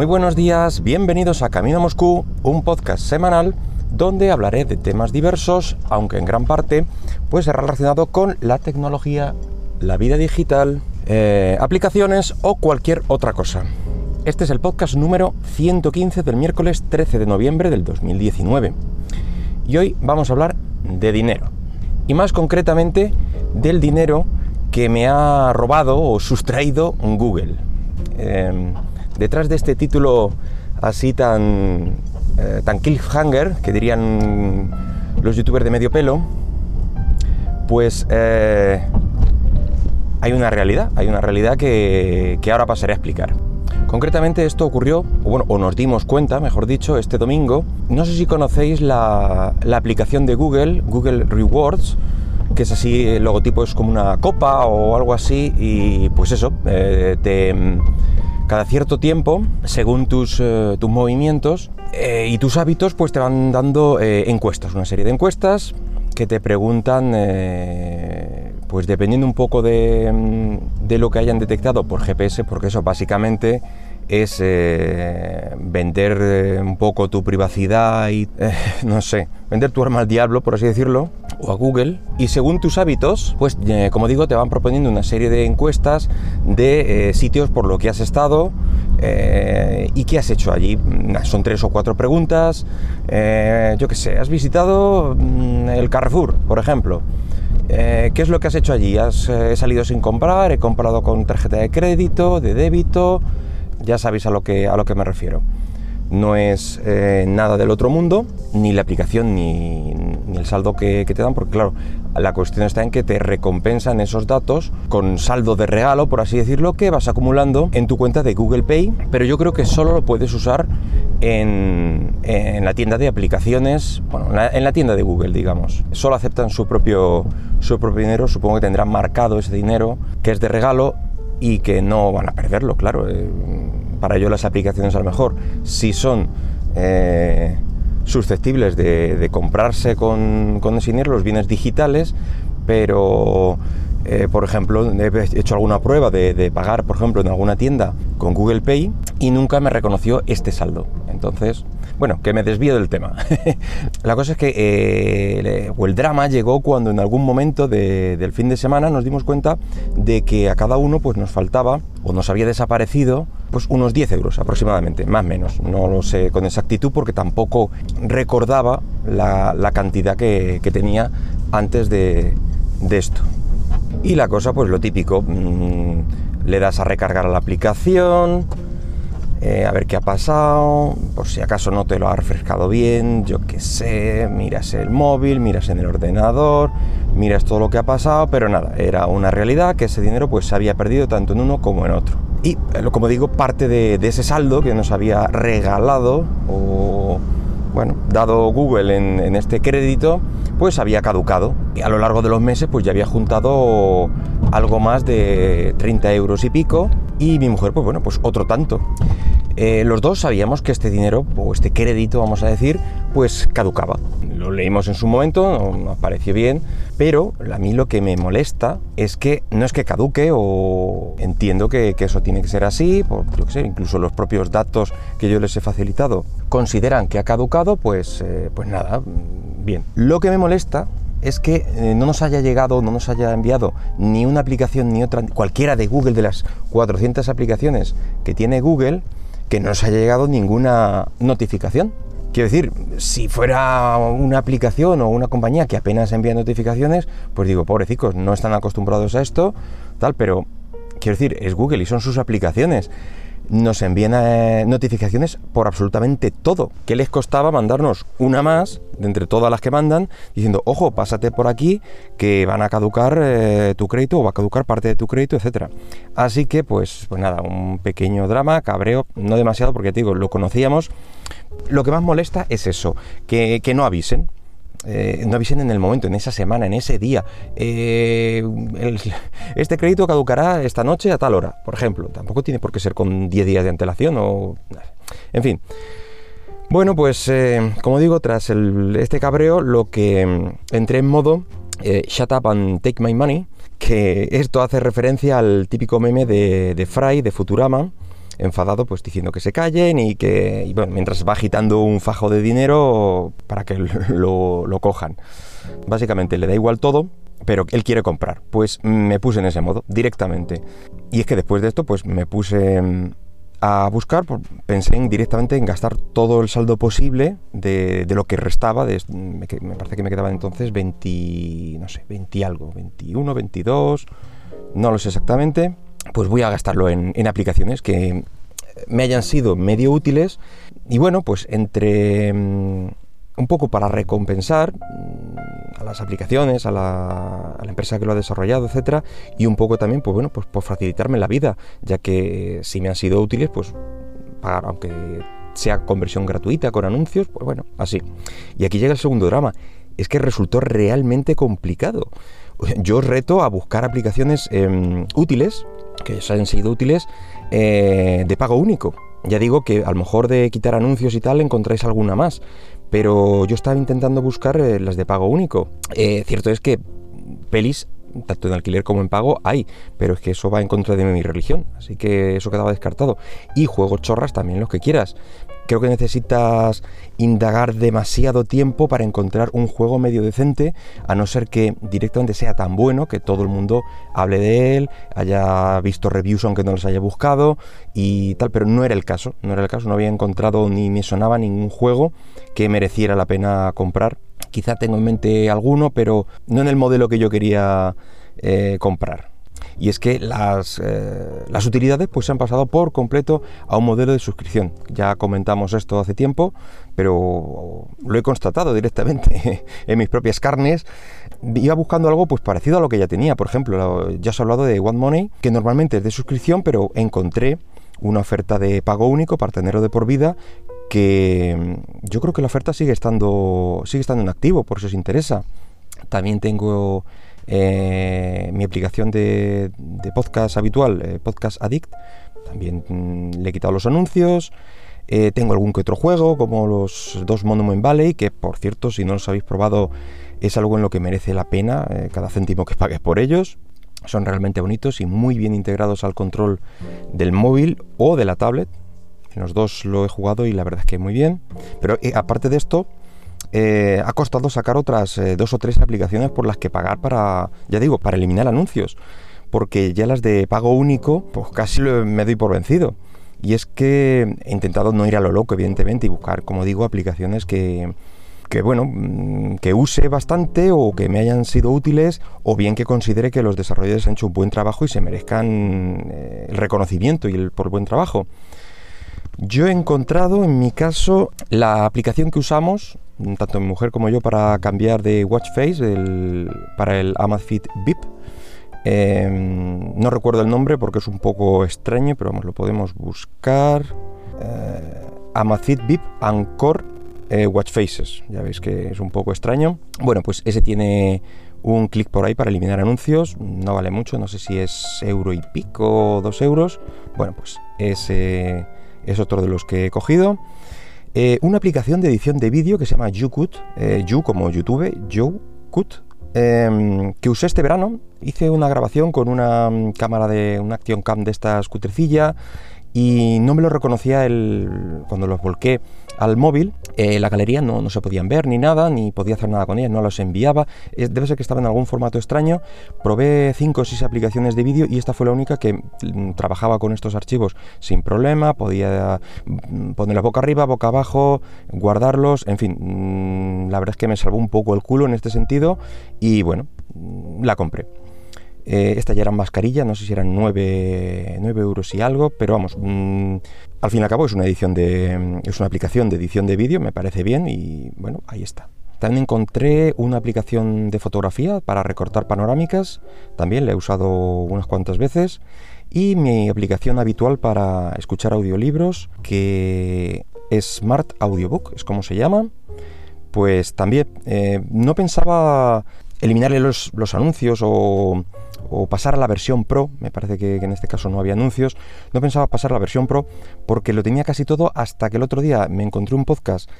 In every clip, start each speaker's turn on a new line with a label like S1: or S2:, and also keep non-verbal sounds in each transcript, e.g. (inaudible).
S1: Muy buenos días, bienvenidos a Camino Moscú, un podcast semanal donde hablaré de temas diversos, aunque en gran parte pues será relacionado con la tecnología, la vida digital, eh, aplicaciones o cualquier otra cosa. Este es el podcast número 115 del miércoles 13 de noviembre del 2019. Y hoy vamos a hablar de dinero. Y más concretamente del dinero que me ha robado o sustraído Google. Em, detrás de este título así tan, eh, tan cliffhanger, que dirían los youtubers de medio pelo, pues eh, hay una realidad, hay una realidad que, que ahora pasaré a explicar. Concretamente esto ocurrió, o, bueno, o nos dimos cuenta, mejor dicho, este domingo. No sé si conocéis la, aplicación de Google, Google Rewards, que es así, el logotipo es como una copa o algo así, y pues eso, eh, cada cierto tiempo, según tus, eh, tus movimientos eh, y tus hábitos, pues te van dando encuestas, una serie de encuestas que te preguntan pues dependiendo un poco de, de, lo que hayan detectado por GPS, porque eso básicamente es eh, vender eh, un poco tu privacidad y, eh, (laughs) no sé, vender tu arma al diablo, por así decirlo, o a Google. Y según tus hábitos, pues como digo, te van proponiendo una serie de encuestas de sitios por lo que has estado y qué has hecho allí. Son tres o cuatro preguntas. yo qué sé, ¿has visitado mm, el Carrefour, por ejemplo? ¿Qué es lo que has hecho allí? ¿Has salido sin comprar? ¿He comprado con tarjeta de crédito, de débito? Ya sabéis a lo que, a lo que me refiero. No es eh, nada del otro mundo, ni la aplicación ni, el saldo que, te dan, porque claro, la cuestión está en que te recompensan esos datos con saldo de regalo, por así decirlo, que vas acumulando en tu cuenta de Google Pay, pero yo creo que solo lo puedes usar en, la tienda de aplicaciones, bueno, en la, tienda de Google, digamos. Solo aceptan su propio, su propio dinero, supongo que tendrán marcado ese dinero que es de regalo y que no van a perderlo, claro. Eh, para ello las aplicaciones a lo mejor si son eh, susceptibles de, comprarse con, con dinero, los bienes digitales, pero eh, por ejemplo, he hecho alguna prueba de, pagar, por ejemplo, en alguna tienda con Google Pay y nunca me reconoció este saldo. Entonces, bueno, que me desvío del tema. (laughs) la cosa es que eh, el drama llegó cuando en algún momento del fin de semana nos dimos cuenta de que a cada uno pues nos faltaba o nos había desaparecido pues unos 10 euros aproximadamente, más o menos. No lo sé con exactitud porque tampoco recordaba la, cantidad que, tenía antes de esto. Y la cosa, pues lo típico, mm, le das a recargar a la aplicación, eh, a ver qué ha pasado, por si acaso no te lo ha refrescado bien, yo qué sé, miras el móvil, miras en el ordenador, miras todo lo que ha pasado, pero nada, era una realidad que ese dinero pues se había perdido tanto en uno como en otro. Y eh, como digo, parte de, ese saldo que nos había regalado o, bueno, dado Google en este crédito, pues había caducado. Y a lo largo de los meses pues ya había juntado algo más de 30 euros y pico y mi mujer pues bueno, pues otro tanto. Eh, los dos sabíamos que este dinero o este crédito, vamos a decir, pues caducaba. Lo leímos en su momento, nos pareció bien, pero a mí lo que me molesta es que no es que caduque o entiendo que, eso tiene que ser así, por, yo sé, incluso los propios datos que yo les he facilitado consideran que ha caducado, pues, eh, pues nada, Bien, lo que me molesta es que eh, no nos haya llegado, no nos haya enviado ni una aplicación ni otra, cualquiera de Google, de las 400 aplicaciones que tiene Google, que no nos haya llegado ninguna notificación. Quiero decir, si fuera una aplicación o una compañía que apenas envía notificaciones, pues digo, pobrecicos, no están acostumbrados a esto, tal, pero quiero decir, es Google y son sus aplicaciones nos envían eh, notificaciones por absolutamente todo. ¿Qué les costaba mandarnos una más de entre todas las que mandan diciendo, ojo, pásate por aquí que van a caducar eh, tu crédito o va a caducar parte de tu crédito, etcétera? Así que, pues, pues nada, un pequeño drama, cabreo, no demasiado porque digo, lo conocíamos. Lo que más molesta es eso, que, que no avisen eh, no avisen en el momento, en esa semana, en ese día. Eh, este crédito caducará esta noche a tal hora, por ejemplo. Tampoco tiene por qué ser con 10 días de antelación o... En fin. Bueno, pues eh, como digo, tras este cabreo, lo que mm, entré en modo Shut up and take my money, que esto hace referencia al típico meme de Fry, de Futurama, enfadado, pues diciendo que se callen y que, bueno, mientras va agitando un fajo de dinero para que (laughs) lo, lo cojan. Básicamente le da igual todo, pero él quiere comprar. Pues me puse en ese modo, directamente. Y es que después de esto, pues me puse mm, a buscar, pensé en, directamente en gastar todo el saldo posible de, lo que restaba, de, me, parece que me quedaban entonces 20, no sé, 20 algo, 21, 22, no lo sé exactamente, pues voy a gastarlo en, en aplicaciones que me hayan sido medio útiles y bueno, pues entre mm, un poco para recompensar mm, a las aplicaciones, a la, empresa que lo ha desarrollado, etcétera, y un poco también, pues bueno, pues por facilitarme la vida, ya que si me han sido útiles, pues pagar, aunque sea conversión gratuita con anuncios, pues bueno, así. Y aquí llega el segundo drama, es que resultó realmente complicado. Yo os reto a buscar aplicaciones em, útiles, que os hayan sido útiles, eh, de pago único. Ya digo que a lo mejor de quitar anuncios y tal encontráis alguna más, pero yo estaba intentando buscar eh, las de pago único. Eh, cierto es que pelis, tanto en alquiler como en pago, hay, pero es que eso va en contra de mi religión, así que eso quedaba descartado. Y juegos chorras también los que quieras creo que necesitas indagar demasiado tiempo para encontrar un juego medio decente, a no ser que directamente sea tan bueno que todo el mundo hable de él, haya visto reviews aunque no los haya buscado y tal, pero no era el caso, no era el caso, no había encontrado ni me sonaba ningún juego que mereciera la pena comprar. Quizá tengo en mente alguno, pero no en el modelo que yo quería eh, comprar y es que las, eh, las utilidades pues se han pasado por completo a un modelo de suscripción. Ya comentamos esto hace tiempo, pero lo he constatado directamente (laughs) en mis propias carnes. Iba buscando algo pues parecido a lo que ya tenía. Por ejemplo, ya os he hablado de One Money, que normalmente es de suscripción, pero encontré una oferta de pago único para tenerlo de por vida que mm, yo creo que la oferta sigue estando, sigue estando en activo, por si os interesa. También tengo eh, mi aplicación de, podcast habitual, eh, Podcast Addict, también mm, le he quitado los anuncios. Eh, tengo algún que otro juego, como los dos Monument Valley, que por cierto, si no los habéis probado, es algo en lo que merece la pena cada céntimo que (laughs) pagues por ellos. Son realmente bonitos y muy bien integrados al control del móvil o de la tablet. Los dos lo he jugado y la verdad es que muy bien. Pero aparte de esto, eh, ha costado sacar otras eh, dos o tres aplicaciones por las que pagar para, ya digo, para eliminar anuncios. Porque ya las de pago único, pues casi me doy por vencido. Y es que he intentado no ir a lo loco, evidentemente, y buscar, como digo, aplicaciones que, que bueno, mm, que use bastante o que me hayan sido útiles, o bien que considere que los desarrolladores han hecho un buen trabajo y se merezcan eh, el reconocimiento y el por buen trabajo. Yo he encontrado en mi caso la aplicación que usamos tanto mi mujer como yo, para cambiar de watch face para el Amazfit VIP. Em, no recuerdo el nombre porque es un poco extraño, pero vamos, lo podemos buscar. Eh, Amazfit VIP Anchor eh, Watch Faces. Ya veis que es un poco extraño. Bueno, pues ese tiene un clic por ahí para eliminar anuncios. No vale mucho, no sé si es euro y pico o dos euros. Bueno, pues ese es otro de los que he cogido. Eh, una aplicación de edición de vídeo que se llama YouCut, eh, You como YouTube, YouCut, em, que usé este verano. Hice una grabación con una mm, cámara de una Action Cam de esta escutrecilla y no me lo reconocía el, cuando los volqué al móvil, eh, la galería no, se podían ver ni nada, ni podía hacer nada con ellas, no los enviaba. debe ser que estaba en algún formato extraño. Probé 5 o 6 aplicaciones de vídeo y esta fue la única que mm, trabajaba con estos archivos sin problema, podía mm, ponerlos boca arriba, boca abajo, guardarlos, en fin, mm, la verdad es que me salvó un poco el culo en este sentido y bueno, la compré. Eh, esta ya era mascarilla, no sé si eran 9, euros y algo, pero vamos, al fin y al cabo es una edición de. Es una aplicación de edición de vídeo, me parece bien, y bueno, ahí está. También encontré una aplicación de fotografía para recortar panorámicas, también la he usado unas cuantas veces, y mi aplicación habitual para escuchar audiolibros, que es Smart Audiobook, es como se llama. Pues también eh, no pensaba eliminarle los, los anuncios o pasar a la versión Pro, me parece que, en este caso no había anuncios, no pensaba pasar a la versión Pro porque lo tenía casi todo hasta que el otro día me encontré un podcast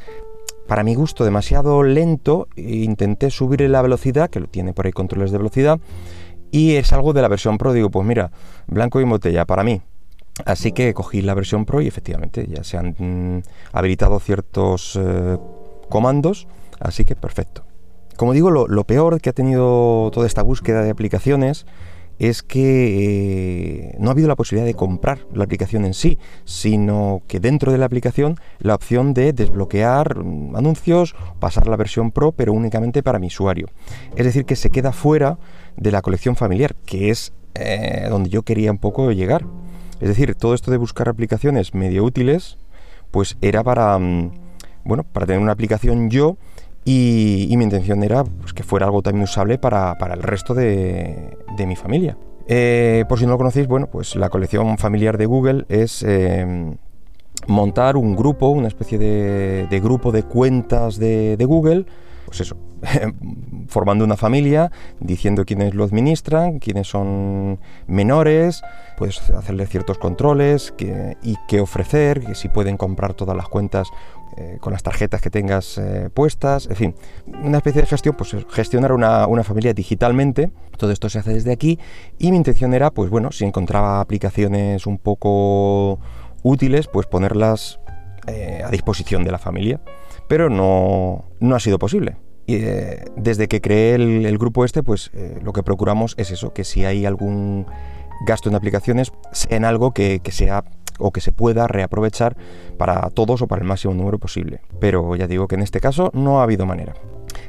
S1: para mi gusto demasiado lento e intenté subirle la velocidad, que tiene por ahí controles de velocidad, y es algo de la versión Pro, digo, pues mira, blanco y botella, para mí. Así que cogí la versión Pro y efectivamente ya se han mm, habilitado ciertos eh, comandos, así que perfecto. Como digo, lo, peor que ha tenido toda esta búsqueda de aplicaciones es que eh, no ha habido la posibilidad de comprar la aplicación en sí, sino que dentro de la aplicación la opción de desbloquear mm, anuncios, pasar la versión Pro, pero únicamente para mi usuario. Es decir, que se queda fuera de la colección familiar, que es eh, donde yo quería un poco llegar. Es decir, todo esto de buscar aplicaciones medio útiles, pues era para, mm, bueno, para tener una aplicación yo y, mi intención era pues, que fuera algo también usable para, el resto de, mi familia. Eh, por si no lo conocéis, bueno, pues la colección familiar de Google es eh, montar un grupo, una especie de, grupo de cuentas de, de Google, pues eso, (laughs) formando una familia, diciendo quiénes lo administran, quiénes son menores, puedes hacerle ciertos controles y qué ofrecer, que si pueden comprar todas las cuentas eh, con las tarjetas que tengas eh, puestas, en fin, una especie de gestión, pues gestionar una, familia digitalmente, todo esto se hace desde aquí y mi intención era, pues bueno, si encontraba aplicaciones un poco útiles, pues ponerlas eh, a disposición de la familia, pero no, no ha sido posible. Eh, desde que creé el, grupo este, pues eh, lo que procuramos es eso, que si hay algún gasto en aplicaciones, sea en algo que, sea o que se pueda reaprovechar para todos o para el máximo número posible. Pero ya digo que en este caso no ha habido manera.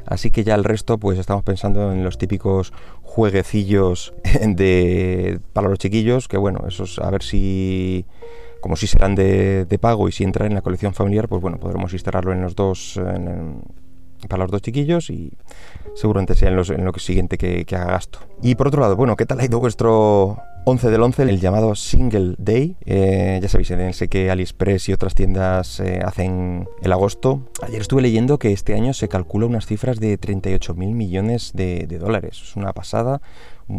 S1: Así que ya el resto, pues estamos pensando en los típicos jueguecillos (laughs) de, para los chiquillos, que bueno, esos a ver si, como si serán de, pago y si entran en la colección familiar, pues bueno, podremos instalarlo en los dos, para los dos chiquillos y seguramente sea en, lo siguiente que, haga gasto. Y por otro lado, bueno, ¿qué tal ha ido vuestro 11 del 11, el llamado Single Day? Eh, ya sabéis, en que AliExpress y otras tiendas eh, hacen el agosto. Ayer estuve leyendo que este año se calcula unas cifras de 38 mil millones de, dólares. Es una pasada.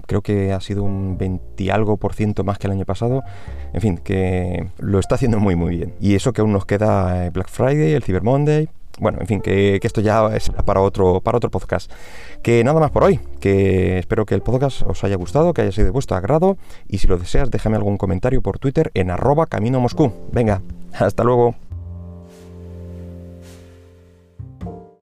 S1: Creo que ha sido un 20 algo por ciento más que el año pasado. En fin, que lo está haciendo muy muy bien. Y eso que aún nos queda eh, Black Friday, el Cyber Monday, bueno, en fin, que, esto ya es para otro, para otro podcast. Que nada más por hoy, que espero que el podcast os haya gustado, que haya sido de vuestro agrado y si lo deseas déjame algún comentario por Twitter en arroba camino Moscú. Venga, hasta luego.